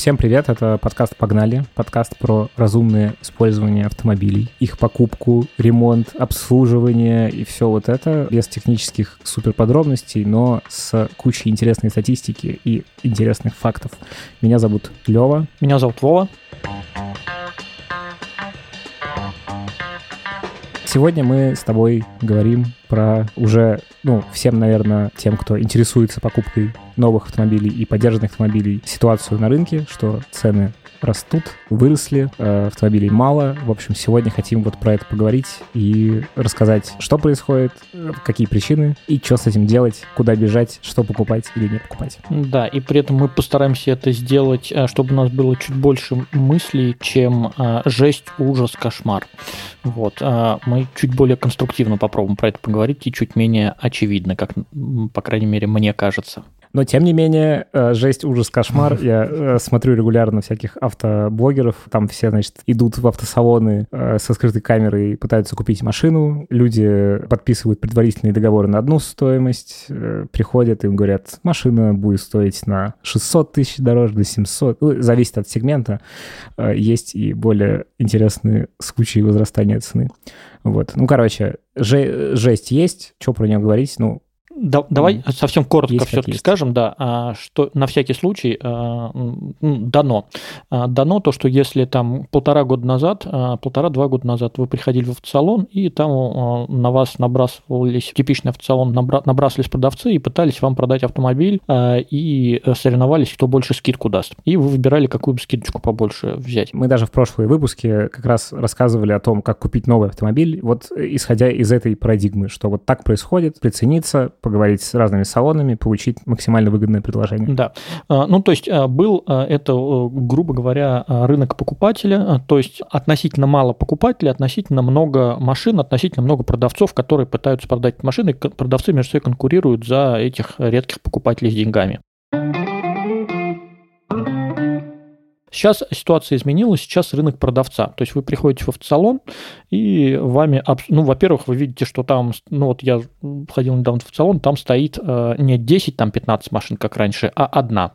Всем привет, это подкаст «Погнали», подкаст про разумное использование автомобилей, их покупку, ремонт, обслуживание и все вот это без технических суперподробностей, но с кучей интересной статистики и интересных фактов. Меня зовут Лева. Меня зовут Вова. Сегодня мы с тобой говорим про уже, ну, всем, наверное, тем, кто интересуется покупкой новых автомобилей и поддержанных автомобилей, ситуацию на рынке, что цены растут, выросли, э, автомобилей мало. В общем, сегодня хотим вот про это поговорить и рассказать, что происходит, э, какие причины и что с этим делать, куда бежать, что покупать или не покупать. Да, и при этом мы постараемся это сделать, э, чтобы у нас было чуть больше мыслей, чем жесть, ужас, кошмар. Вот. Мы чуть более конструктивно попробуем про это поговорить и чуть менее очевидно, как, по крайней мере, мне кажется. Но, тем не менее, э, жесть, ужас, кошмар. Я э, смотрю регулярно всяких автоблогеров. Там все, значит, идут в автосалоны э, со скрытой камерой и пытаются купить машину. Люди подписывают предварительные договоры на одну стоимость, приходят, им говорят, машина будет стоить на 600 тысяч дороже, до 700. Ну, зависит от сегмента. Есть и более интересные случаи возрастания цены. Вот. Ну, короче, жесть есть. Что про нее говорить? Ну, да, давай mm. совсем коротко все-таки скажем, да, а, что на всякий случай а, дано. А, дано то, что если там полтора года назад, полтора-два года назад вы приходили в автосалон, и там на вас набрасывались, типичный автосалон, набрасывались продавцы и пытались вам продать автомобиль, и соревновались, кто больше скидку даст. И вы выбирали, какую бы скидочку побольше взять. Мы даже в прошлые выпуске как раз рассказывали о том, как купить новый автомобиль, вот исходя из этой парадигмы, что вот так происходит, прицениться, поговорить с разными салонами, получить максимально выгодное предложение. Да. А, ну, то есть а, был а, это, грубо говоря, рынок покупателя, то есть относительно мало покупателей, относительно много машин, относительно много продавцов, которые пытаются продать машины, продавцы между собой конкурируют за этих редких покупателей с деньгами. Сейчас ситуация изменилась, сейчас рынок продавца. То есть вы приходите в автосалон, и вами, ну, во-первых, вы видите, что там, ну, вот я ходил недавно в автосалон, там стоит э, не 10, там 15 машин, как раньше, а одна.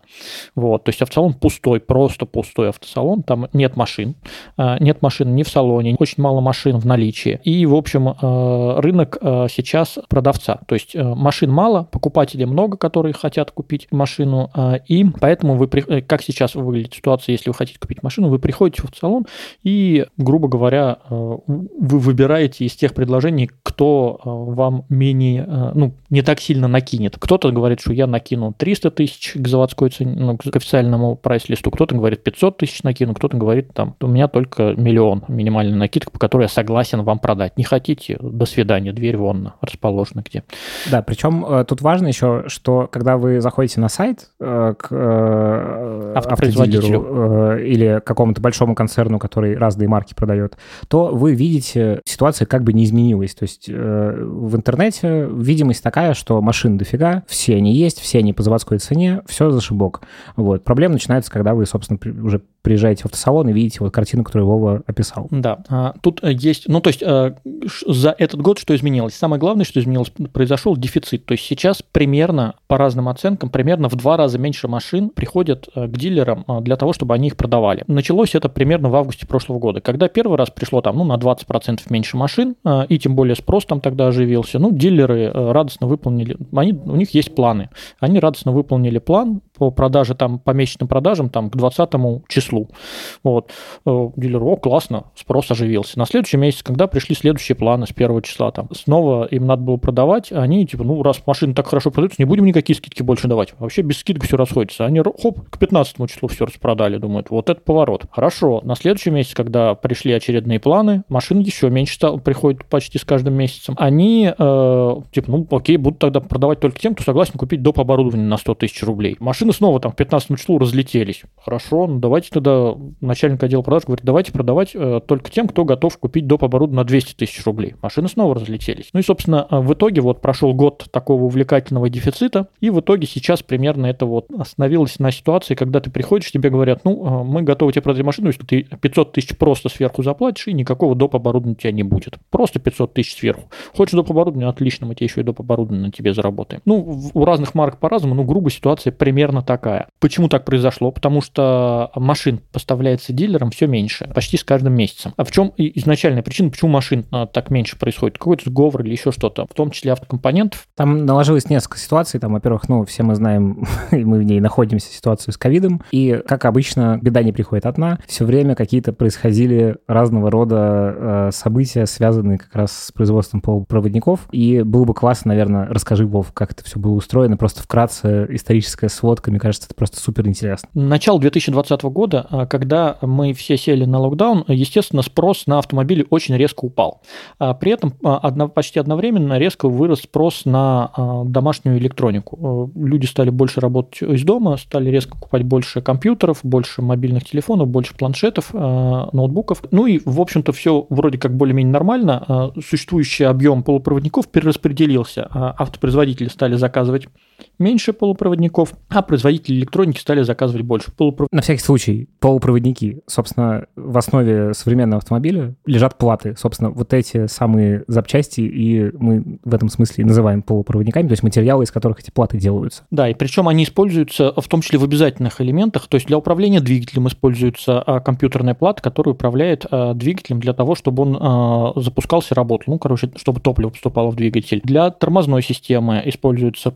Вот, то есть автосалон пустой, просто пустой автосалон, там нет машин, э, нет машин ни в салоне, очень мало машин в наличии. И, в общем, э, рынок э, сейчас продавца. То есть э, машин мало, покупателей много, которые хотят купить машину, э, и поэтому вы, э, как сейчас выглядит ситуация, если если вы хотите купить машину, вы приходите в салон и, грубо говоря, э, вы выбираете из тех предложений, кто э, вам менее, э, ну, не так сильно накинет. Кто-то говорит, что я накину 300 тысяч к заводской цене, ну, к официальному прайс-листу, кто-то говорит 500 тысяч накину, кто-то говорит, там, у меня только миллион минимальная накидка, по которой я согласен вам продать. Не хотите, до свидания, дверь вон расположена где. Да, причем тут важно еще, что когда вы заходите на сайт к автопроизводителю, Э, или какому-то большому концерну, который разные марки продает, то вы видите, ситуация как бы не изменилась. То есть э, в интернете видимость такая, что машин дофига, все они есть, все они по заводской цене, все за шибок. Вот. Проблема начинается, когда вы, собственно, уже приезжаете в автосалон и видите вот картину, которую Вова описал. Да, а, тут э, есть, ну то есть за этот год что изменилось? Самое главное, что изменилось, произошел дефицит. То есть сейчас примерно, по разным оценкам, примерно в два раза меньше машин приходят к дилерам для того, чтобы они они их продавали. Началось это примерно в августе прошлого года, когда первый раз пришло там, ну, на 20% меньше машин, а, и тем более спрос там тогда оживился. Ну, дилеры э, радостно выполнили, они, у них есть планы. Они радостно выполнили план по продаже, там, по месячным продажам, там, к 20 числу. Вот. Э, дилер, о, классно, спрос оживился. На следующий месяц, когда пришли следующие планы с первого числа, там, снова им надо было продавать, они, типа, ну, раз машины так хорошо продаются, не будем никакие скидки больше давать. Вообще без скидок все расходится. Они, хоп, к 15 числу все распродали, думаю, думают, вот это поворот. Хорошо, на следующий месяц, когда пришли очередные планы, машин еще меньше стало, приходит почти с каждым месяцем. Они, э, типа, ну окей, будут тогда продавать только тем, кто согласен купить доп. оборудование на 100 тысяч рублей. Машины снова там к 15 числу разлетелись. Хорошо, ну давайте тогда начальник отдела продаж говорит, давайте продавать э, только тем, кто готов купить доп. оборудование на 200 тысяч рублей. Машины снова разлетелись. Ну и, собственно, э, в итоге вот прошел год такого увлекательного дефицита, и в итоге сейчас примерно это вот остановилось на ситуации, когда ты приходишь, тебе говорят, ну, Э, мы готовы тебе продать машину, если ты 500 тысяч просто сверху заплатишь, и никакого доп. оборудования у тебя не будет. Просто 500 тысяч сверху. Хочешь доп. оборудование? Отлично, мы тебе еще и доп. оборудование на тебе заработаем. Ну, у разных марок по-разному, но грубо ситуация примерно примерно такая. Почему так произошло? Потому что машин поставляется дилерам все меньше, почти с каждым месяцем. А в чем изначальная причина, почему машин а, так меньше происходит? Какой-то сговор или еще что-то, в том числе автокомпонентов? Там наложилось несколько ситуаций. Там, во-первых, ну, все мы знаем, и мы в ней находимся, ситуацию с ковидом. И, как обычно, беда не приходит одна. Все время какие-то происходили разного рода э, события, связанные как раз с производством полупроводников. И было бы классно, наверное, расскажи, Вов, как это все было устроено. Просто вкратце историческая сводка, мне кажется, это просто супер интересно. Начало 2020 года, а, когда мы все сели на локдаун, естественно, спрос на автомобили очень резко упал. А при этом а, почти одновременно резко вырос спрос на домашнюю электронику. Люди стали больше работать из дома, стали резко покупать больше компьютеров, больше мобильных телефонов, больше планшетов, ноутбуков. Ну и, в общем-то, все вроде как более-менее нормально. Существующий объем полупроводников перераспределился. Автопроизводители стали заказывать меньше полупроводников, а производители электроники стали заказывать больше полупроводников. На всякий случай, полупроводники. Собственно, в основе современного автомобиля лежат платы. Собственно, вот эти самые запчасти, и мы в этом смысле называем полупроводниками, то есть материалы, из которых эти платы делаются. Да, и причем они используются в том числе в обязательных элементах, то есть для управления двигателем используется а, компьютерная плата, которая управляет а, двигателем для того, чтобы он а, запускался, работал, ну, короче, чтобы топливо поступало в двигатель. Для тормозной системы используются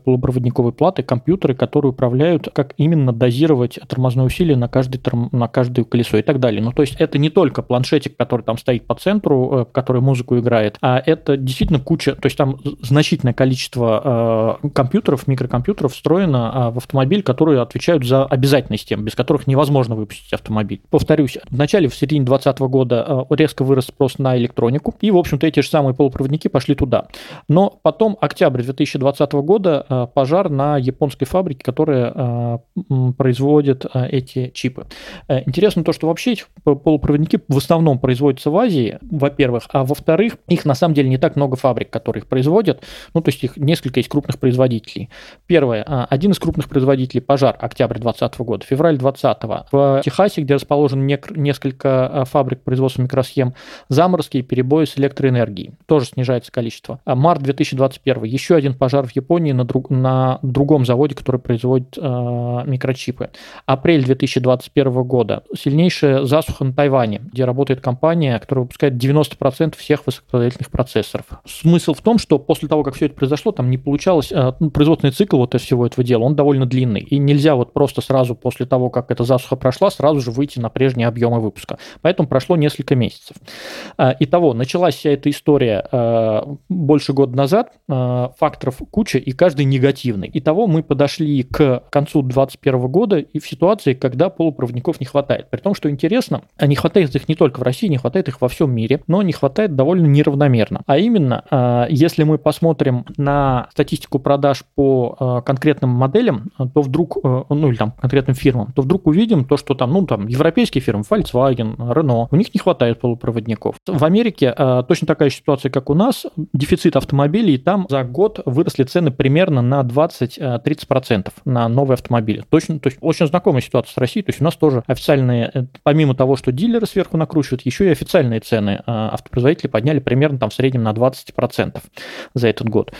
полупроводниковые платы, компьютеры, которые управляют, как именно дозировать тормозное усилие на, каждый, торм... на каждое колесо и так далее. Ну, то есть это не только планшетик, который там стоит по центру, э, который музыку играет, а это действительно куча, то есть там значительное количество э, компьютеров, микрокомпьютеров встроено э, в автомобиль, которые отвечают за обязательные системы, без которых невозможно выпустить автомобиль. Повторюсь, в начале, в середине 2020 года э, резко вырос спрос на электронику, и, в общем-то, эти же самые полупроводники пошли туда. Но потом, октябрь 2020 года, э, пожар на японской фабрике, которая э, производит э, эти чипы. Э, интересно то, что вообще эти полупроводники в основном производятся в Азии, во-первых, а во-вторых, их на самом деле не так много фабрик, которые их производят, ну, то есть их несколько есть крупных производителей. Первое, один из крупных производителей пожар, октябрь 2020 года, февраль 2020 в Техасе, где расположено несколько фабрик производства микросхем, заморозки и перебои с электроэнергией, тоже снижается количество. А март 2021, еще один пожар в Японии на, друг, на другом заводе, который производит э, микрочипы. Апрель 2021 года. Сильнейшая засуха на Тайване, где работает компания, которая выпускает 90% всех высокопроизводительных процессоров. Смысл в том, что после того, как все это произошло, там не получалось, э, ну, производственный цикл вот всего этого дела, он довольно длинный. И нельзя вот просто сразу после того, как эта засуха прошла, сразу же выйти на прежние объемы выпуска. Поэтому прошло несколько месяцев. Э, итого, началась вся эта история э, больше года назад, э, факторов куча, и каждый негативный. Итого мы подошли к концу 2021 года и в ситуации, когда полупроводников не хватает. При том, что интересно, а не хватает их не только в России, не хватает их во всем мире, но не хватает довольно неравномерно. А именно, а, если мы посмотрим на статистику продаж по а, конкретным моделям, то вдруг, ну или там конкретным фирмам, то вдруг увидим то, что там, ну там, европейские фирмы, Volkswagen, Renault, у них не хватает полупроводников. В Америке точно такая ситуация, как у нас, дефицит автомобилей, там за год выросли цены примерно на 20 20-30% э, на новые автомобили. Точно, то есть очень знакомая ситуация с Россией. То есть у нас тоже официальные, э, помимо того, что дилеры сверху накручивают, еще и официальные цены э, автопроизводители подняли примерно там в среднем на 20% за этот год.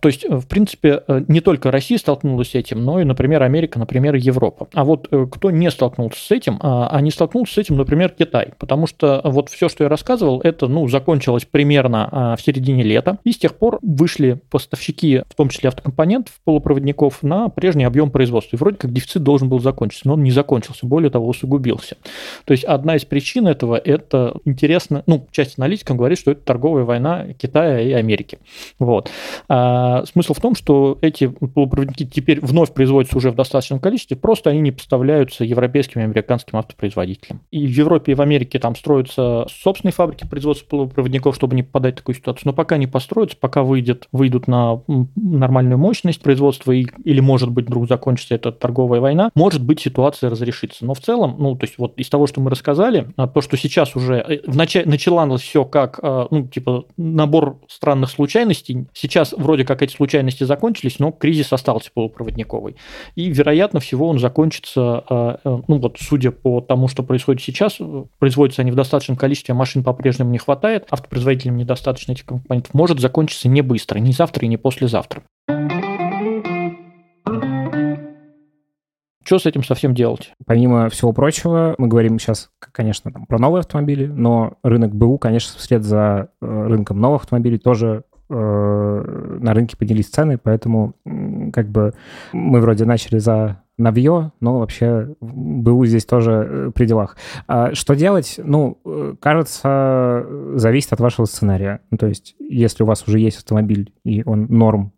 То есть, в принципе, не только Россия столкнулась с этим, но и, например, Америка, например, Европа. А вот кто не столкнулся с этим, а не столкнулся с этим, например, Китай. Потому что вот все, что я рассказывал, это, ну, закончилось примерно в середине лета. И с тех пор вышли поставщики, в том числе автокомпонентов, полупроводников на прежний объем производства. И вроде как дефицит должен был закончиться, но он не закончился, более того, усугубился. То есть одна из причин этого – это интересно, ну, часть аналитиков говорит, что это торговая война Китая и Америки. Вот. А смысл в том, что эти полупроводники теперь вновь производятся уже в достаточном количестве, просто они не поставляются европейским и американским автопроизводителям. И в Европе и в Америке там строятся собственные фабрики производства полупроводников, чтобы не попадать в такую ситуацию. Но пока не построятся, пока выйдет, выйдут на нормальную мощность производства, и, или, может быть, вдруг закончится эта торговая война, может быть, ситуация разрешится. Но в целом, ну, то есть вот из того, что мы рассказали, а, то, что сейчас уже э, в начале началось все как, а, ну, типа, набор странных случайностей, сейчас вроде как эти случайности закончились, но кризис остался полупроводниковый. И, вероятно всего, он закончится, а, э, ну, вот, судя по тому, что происходит сейчас, производятся они в достаточном количестве, машин по-прежнему не хватает, автопроизводителям недостаточно этих компонентов, может закончиться не быстро, не завтра и не послезавтра. Что с этим совсем делать? Помимо всего прочего, мы говорим сейчас, конечно, там, про новые автомобили, но рынок БУ, конечно, вслед за э, рынком новых автомобилей тоже э, на рынке поднялись цены, поэтому как бы мы вроде начали за навье, но вообще БУ здесь тоже э, при делах. А что делать? Ну, э, кажется, зависит от вашего сценария. Ну, то есть, если у вас уже есть автомобиль, и он норм,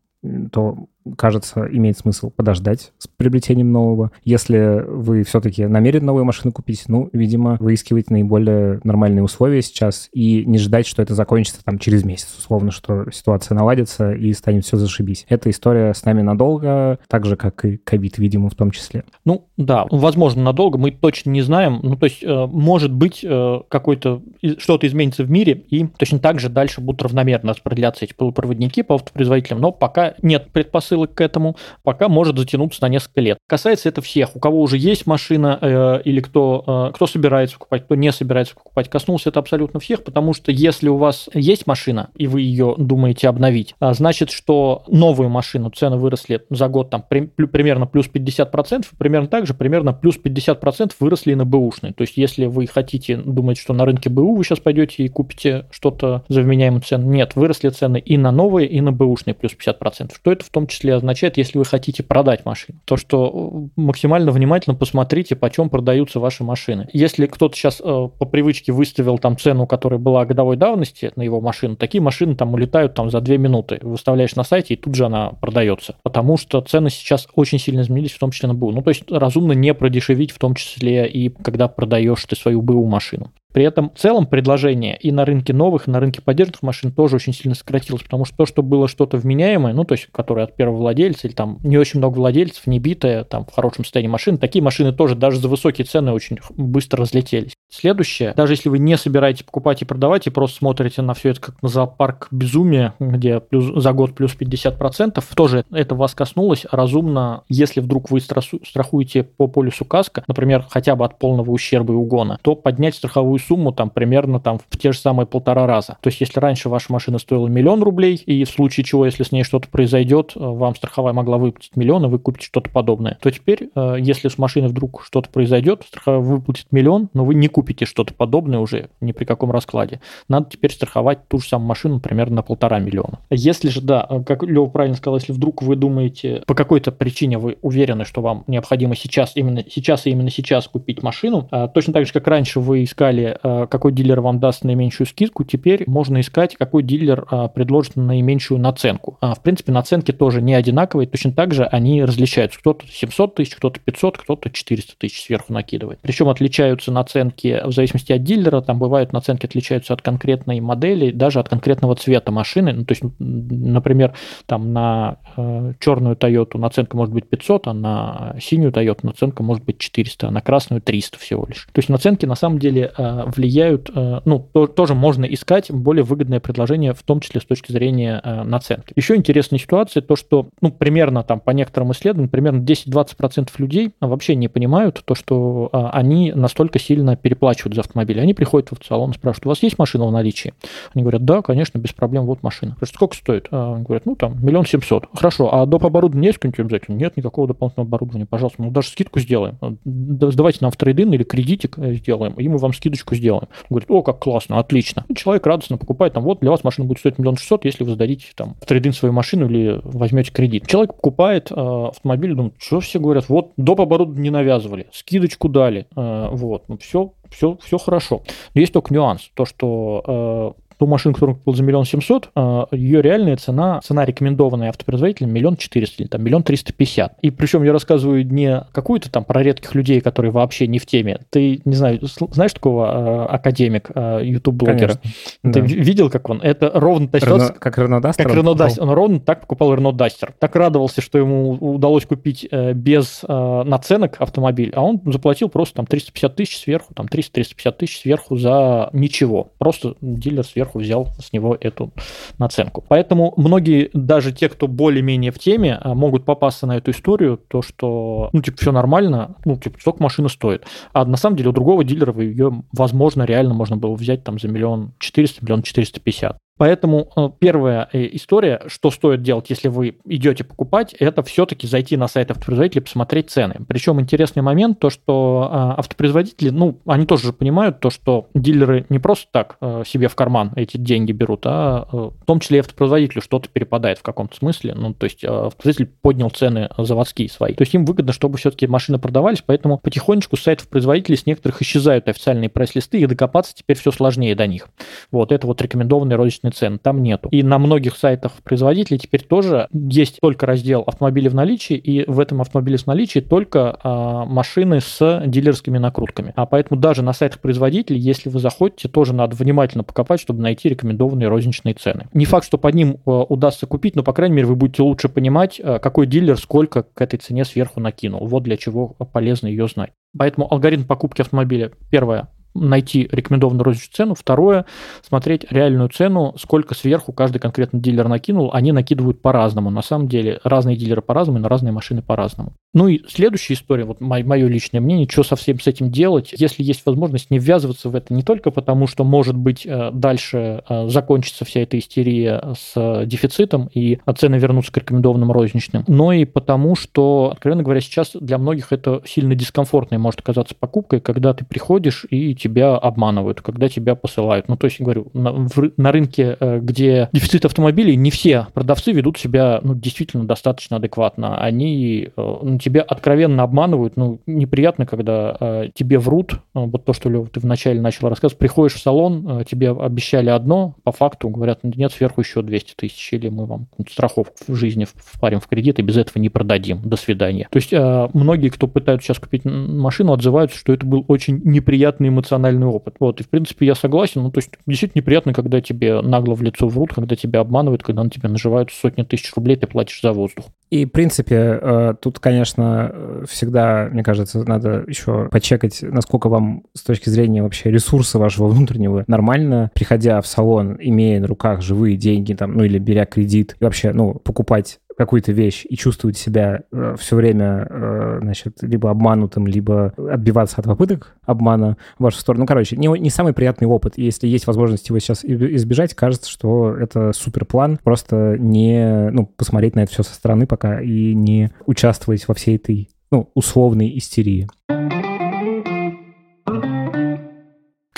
то кажется, имеет смысл подождать с приобретением нового. Если вы все-таки намерены новую машину купить, ну, видимо, выискивать наиболее нормальные условия сейчас и не ждать, что это закончится там через месяц, условно, что ситуация наладится и станет все зашибись. Эта история с нами надолго, так же, как и ковид, видимо, в том числе. Ну, да, возможно, надолго, мы точно не знаем. Ну, то есть, э, может быть, э, какой-то что-то изменится в мире, и точно так же дальше будут равномерно распределяться эти полупроводники по автопроизводителям, но пока нет предпосылок предпосылок к этому, пока может затянуться на несколько лет. Касается это всех, у кого уже есть машина э, или кто, э, кто собирается покупать, кто не собирается покупать. Коснулся это абсолютно всех, потому что если у вас есть машина, и вы ее думаете обновить, а, значит, что новую машину цены выросли за год там при, примерно плюс 50%, примерно так же примерно плюс 50% выросли и на бэушные. То есть если вы хотите думать, что на рынке БУ вы сейчас пойдете и купите что-то за вменяемую цену, нет, выросли цены и на новые, и на бэушные плюс 50%. Что это в том числе числе означает, если вы хотите продать машину. То, что э, максимально внимательно посмотрите, почем продаются ваши машины. Если кто-то сейчас э, по привычке выставил там цену, которая была годовой давности на его машину, такие машины там улетают там за 2 минуты. Выставляешь на сайте, и тут же она продается. Потому что цены сейчас очень сильно изменились, в том числе на БУ. Ну, то есть разумно не продешевить, в том числе и когда продаешь ты свою БУ машину. При этом в целом предложение и на рынке новых, и на рынке поддержанных машин тоже очень сильно сократилось, потому что то, что было что-то вменяемое, ну, то есть, которое от первого владельца, или там не очень много владельцев, не битое, там, в хорошем состоянии машин, такие машины тоже даже за высокие цены очень быстро разлетелись. Следующее, даже если вы не собираете покупать и продавать, и просто смотрите на все это как на зоопарк безумия, где плюс, за год плюс 50%, тоже это вас коснулось. Разумно, если вдруг вы страхуете по полюсу каска, например, хотя бы от полного ущерба и угона, то поднять страховую сумму там примерно там в те же самые полтора раза. То есть, если раньше ваша машина стоила миллион рублей, и в случае чего, если с ней что-то произойдет, э, вам страховая могла выплатить миллион, и вы купите что-то подобное, то теперь, э, если с машиной вдруг что-то произойдет, страховая выплатит миллион, но вы не купите что-то подобное уже ни при каком раскладе. Надо теперь страховать ту же самую машину примерно на полтора миллиона. Если же, да, как Лева правильно сказал, если вдруг вы думаете, по какой-то причине вы уверены, что вам необходимо сейчас, именно сейчас и именно сейчас купить машину, а, точно так же, как раньше вы искали, а, какой дилер вам даст наименьшую скидку, теперь можно искать, какой дилер а, предложит наименьшую наценку. В принципе, наценки тоже не одинаковые, точно так же они различаются. Кто-то 700 тысяч, кто-то 500, кто-то 400 тысяч сверху накидывает. Причем отличаются наценки в зависимости от дилера, там бывают наценки отличаются от конкретной модели, даже от конкретного цвета машины. Ну, то есть, например, там на э, черную Toyota наценка может быть 500, а на синюю Toyota наценка может быть 400, а на красную 300 всего лишь. То есть наценки на самом деле э, влияют, э, ну, то, тоже можно искать более выгодное предложение, в том числе с точки зрения э, наценки. Еще интересная ситуация, то, что, ну, примерно там по некоторым исследованиям, примерно 10-20% людей вообще не понимают то, что э, они настолько сильно переплачивают за автомобиль. Они приходят в салон, спрашивают, у вас есть машина в наличии? Они говорят, да, конечно, без проблем, вот машина. Говорят, сколько стоит? А они говорят, ну там, миллион семьсот. Хорошо, а доп. оборудования есть какое-нибудь обязательно? Нет никакого дополнительного оборудования, пожалуйста, ну даже скидку сделаем. Давайте нам в трейдин или кредитик э, сделаем, и мы вам скидочку сделаем. Говорит, о, как классно, отлично. И человек радостно покупает, там, вот для вас машина будет стоить миллион шестьсот, если вы сдадите там в трейдин свою машину или возьмете кредит. Человек покупает э, автомобиль, думает, что все говорят, вот доп. оборудование не навязывали, скидочку дали, э, вот, ну все, все, все хорошо. Но есть только нюанс, то, что э, ту машину, которую купил за миллион семьсот, а, ее реальная цена, цена рекомендованная автопроизводителем миллион четыреста или там миллион триста пятьдесят. И причем я рассказываю не какую-то там про редких людей, которые вообще не в теме. Ты, не знаю, знаешь такого э, академик, э, YouTube-блогера? Ты да. видел, как он? Это ровно та ситуация... Как Рено Дастер? Как Рено Дастер. Он ровно так покупал Рено Дастер. Так радовался, что ему удалось купить э, без э, наценок автомобиль, а он заплатил просто там 350 тысяч сверху, там 300-350 тысяч сверху за ничего. Просто дилер сверху сверху взял с него эту наценку. Поэтому многие, даже те, кто более-менее в теме, а, могут попасться на эту историю, то, что, ну, типа, все нормально, ну, типа, сколько машина стоит. А на самом деле у другого дилера ее, возможно, реально можно было взять там за миллион четыреста, миллион четыреста пятьдесят. Поэтому э, первая э, история, что стоит делать, если вы идете покупать, это все-таки зайти на сайт автопроизводителя посмотреть цены. Причем интересный момент, то, что автопроизводители, ну, они тоже понимают то, что дилеры не просто так себе в карман эти деньги берут, а в том числе и автопроизводителю что-то перепадает в каком-то смысле. Ну, то есть автопроизводитель поднял цены заводские свои. То есть им выгодно, чтобы все-таки машины продавались, поэтому потихонечку с сайтов производителей с некоторых исчезают официальные прайс-листы, и докопаться теперь все сложнее до них. Вот, это вот рекомендованные розничные цены, там нету. И на многих сайтах производителей теперь тоже есть только раздел автомобили в наличии, и в этом автомобиле в наличии только а, машины с дилерскими накрутками. А поэтому даже на сайтах производителей, если вы заходите, тоже надо внимательно покопать, чтобы найти рекомендованные розничные цены. Не факт, что под ним а, удастся купить, но, по крайней мере, вы будете лучше понимать, а, какой дилер сколько к этой цене сверху накинул. Вот для чего полезно ее знать. Поэтому алгоритм покупки автомобиля, первое, найти рекомендованную розничную цену. Второе, смотреть реальную цену, сколько сверху каждый конкретный дилер накинул. Они накидывают по-разному. На самом деле разные дилеры по-разному на разные машины по-разному. Ну и следующая история, вот мое личное мнение, что со всем с этим делать, если есть возможность не ввязываться в это не только потому, что, может быть, э, дальше э, закончится вся эта истерия с дефицитом и цены вернутся к рекомендованным розничным, но и потому, что, откровенно говоря, сейчас для многих это сильно дискомфортной может оказаться покупкой, когда ты приходишь и тебя обманывают, когда тебя посылают. Ну, то есть, говорю, на, в, на рынке, э, где дефицит автомобилей, не все продавцы ведут себя ну, действительно достаточно адекватно. Они ну, тебя откровенно обманывают. Ну, неприятно, когда э, тебе врут. Э, вот то, что Лев, ты вначале начал рассказывать. Приходишь в салон, э, тебе обещали одно, по факту говорят, нет, сверху еще 200 тысяч, или мы вам страховку в жизни впарим в кредит и без этого не продадим. До свидания. То есть э, многие, кто пытаются сейчас купить машину, отзываются, что это был очень неприятный эмоциональный эмоциональный опыт. Вот, и в принципе я согласен. Ну, то есть действительно неприятно, когда тебе нагло в лицо врут, когда тебя обманывают, когда на тебя наживают сотни тысяч рублей, ты платишь за воздух. И, в принципе, э, тут, конечно, всегда, мне кажется, надо еще почекать, насколько вам с точки зрения вообще ресурса вашего внутреннего нормально, приходя в салон, имея на руках живые деньги, там, ну или беря кредит, вообще, ну, покупать какую-то вещь и чувствовать себя э, все время, э, значит, либо обманутым, либо отбиваться от попыток обмана в вашу сторону. Ну, короче, не, не самый приятный опыт. Если есть возможность его сейчас избежать, кажется, что это супер план. Просто не, ну, посмотреть на это все со стороны пока и не участвовать во всей этой, ну, условной истерии.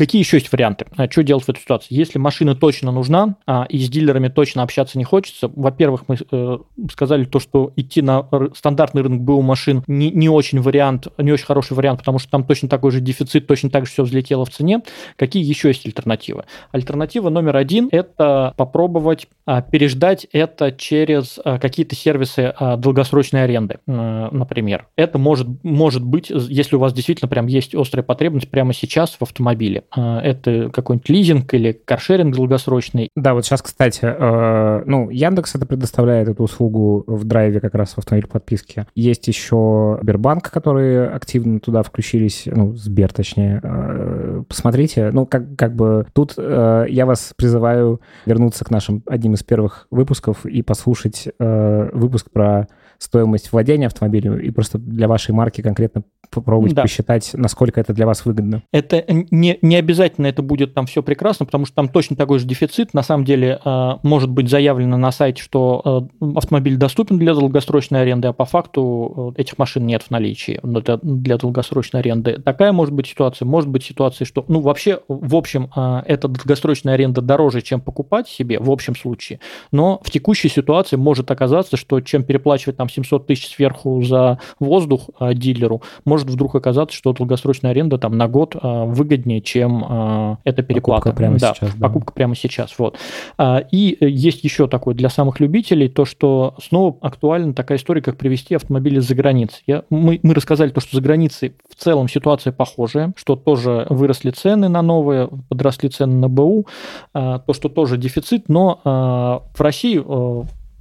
Какие еще есть варианты? А, что делать в этой ситуации? Если машина точно нужна, а, и с дилерами точно общаться не хочется, во-первых, мы э, сказали то, что идти на стандартный рынок БУ машин не, не очень вариант, не очень хороший вариант, потому что там точно такой же дефицит, точно так же все взлетело в цене. Какие еще есть альтернативы? Альтернатива номер один – это попробовать а, переждать это через какие-то сервисы долгосрочной аренды, например. Это может, может быть, если у вас действительно прям есть острая потребность прямо сейчас в автомобиле. А, это какой-нибудь лизинг или каршеринг долгосрочный. Да, вот сейчас, кстати, э, ну, Яндекс это предоставляет эту услугу в драйве как раз в автомобиль подписке. Есть еще Сбербанк, которые активно туда включились, ну, Сбер точнее. Э, посмотрите, ну, как, как бы тут э, я вас призываю вернуться к нашим одним из первых выпусков и послушать выпуск про стоимость владения автомобилем и просто для вашей марки конкретно попробовать да. посчитать, насколько это для вас выгодно. Это не, не обязательно это будет там все прекрасно, потому что там точно такой же дефицит. На самом деле э, может быть заявлено на сайте, что э, автомобиль доступен для долгосрочной аренды, а по факту э, этих машин нет в наличии для, для долгосрочной аренды. Такая может быть ситуация. Может быть ситуация, что, ну, вообще, в общем, э, эта долгосрочная аренда дороже, чем покупать себе, в общем случае. Но в текущей ситуации может оказаться, что чем переплачивать там 700 тысяч сверху за воздух э, дилеру, может вдруг оказаться, что долгосрочная аренда там на год э, выгоднее, чем э, эта переплата. Покупка прямо да, сейчас. Да. Покупка прямо сейчас. Вот. А, и есть еще такое для самых любителей, то, что снова актуальна такая история, как привезти автомобили за границей. Я, мы, мы рассказали то, что за границей в целом ситуация похожая, что тоже выросли цены на новые, подросли цены на БУ, а, то, что тоже дефицит, но а, в России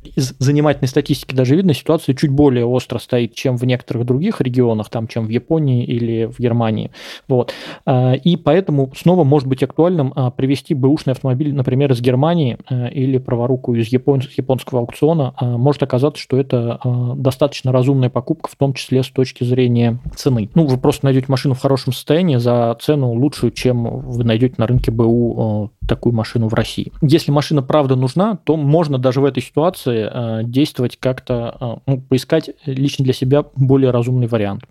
из занимательной статистики даже видно, ситуация чуть более остро стоит, чем в некоторых других регионах, там, чем в Японии или в Германии. Вот. А, и поэтому снова может быть актуальным а, привести бэушный автомобиль, например, из Германии а, или праворуку из японского аукциона. Может оказаться, что это достаточно разумная покупка, в том числе с точки зрения цены. Ну, вы просто найдете машину в хорошем состоянии за цену лучшую, чем вы найдете на рынке БУ такую машину в России. Если машина правда нужна, то можно даже в этой ситуации э, действовать как-то, э, ну, поискать лично для себя более разумный вариант.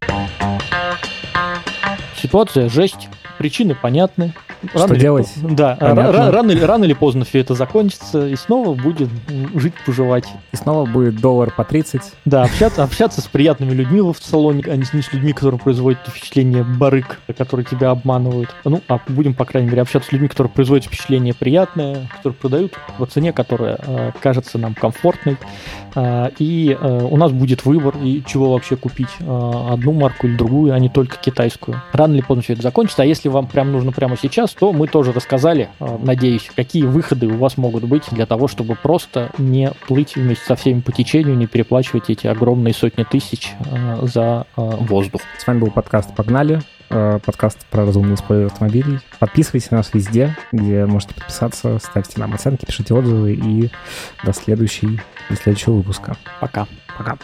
Ситуация жесть, причины понятны. Рано Что делать? Да, рано, рано, рано или поздно все это закончится, и снова будет жить, поживать. И снова будет доллар по 30. Да, общаться, общаться с приятными людьми в салоне, а не с людьми, которые производят впечатление барык, которые тебя обманывают. Ну, а будем, по крайней мере, общаться с людьми, которые производят впечатление приятное, которые продают по цене, которая э, кажется нам комфортной. Э, и э, у нас будет выбор, и чего вообще купить, э, одну марку или другую, а не только китайскую. Рано или поздно все это закончится, а если вам прям нужно прямо сейчас, то мы тоже рассказали, э, надеюсь, какие выходы у вас могут быть для того, чтобы просто не плыть вместе со всеми по течению, не переплачивать эти огромные сотни тысяч э, за э, воздух. С вами был подкаст «Погнали», подкаст про разумное использование автомобилей. Подписывайтесь на нас везде, где можете подписаться, ставьте нам оценки, пишите отзывы и до, следующей, до следующего выпуска. Пока. Пока.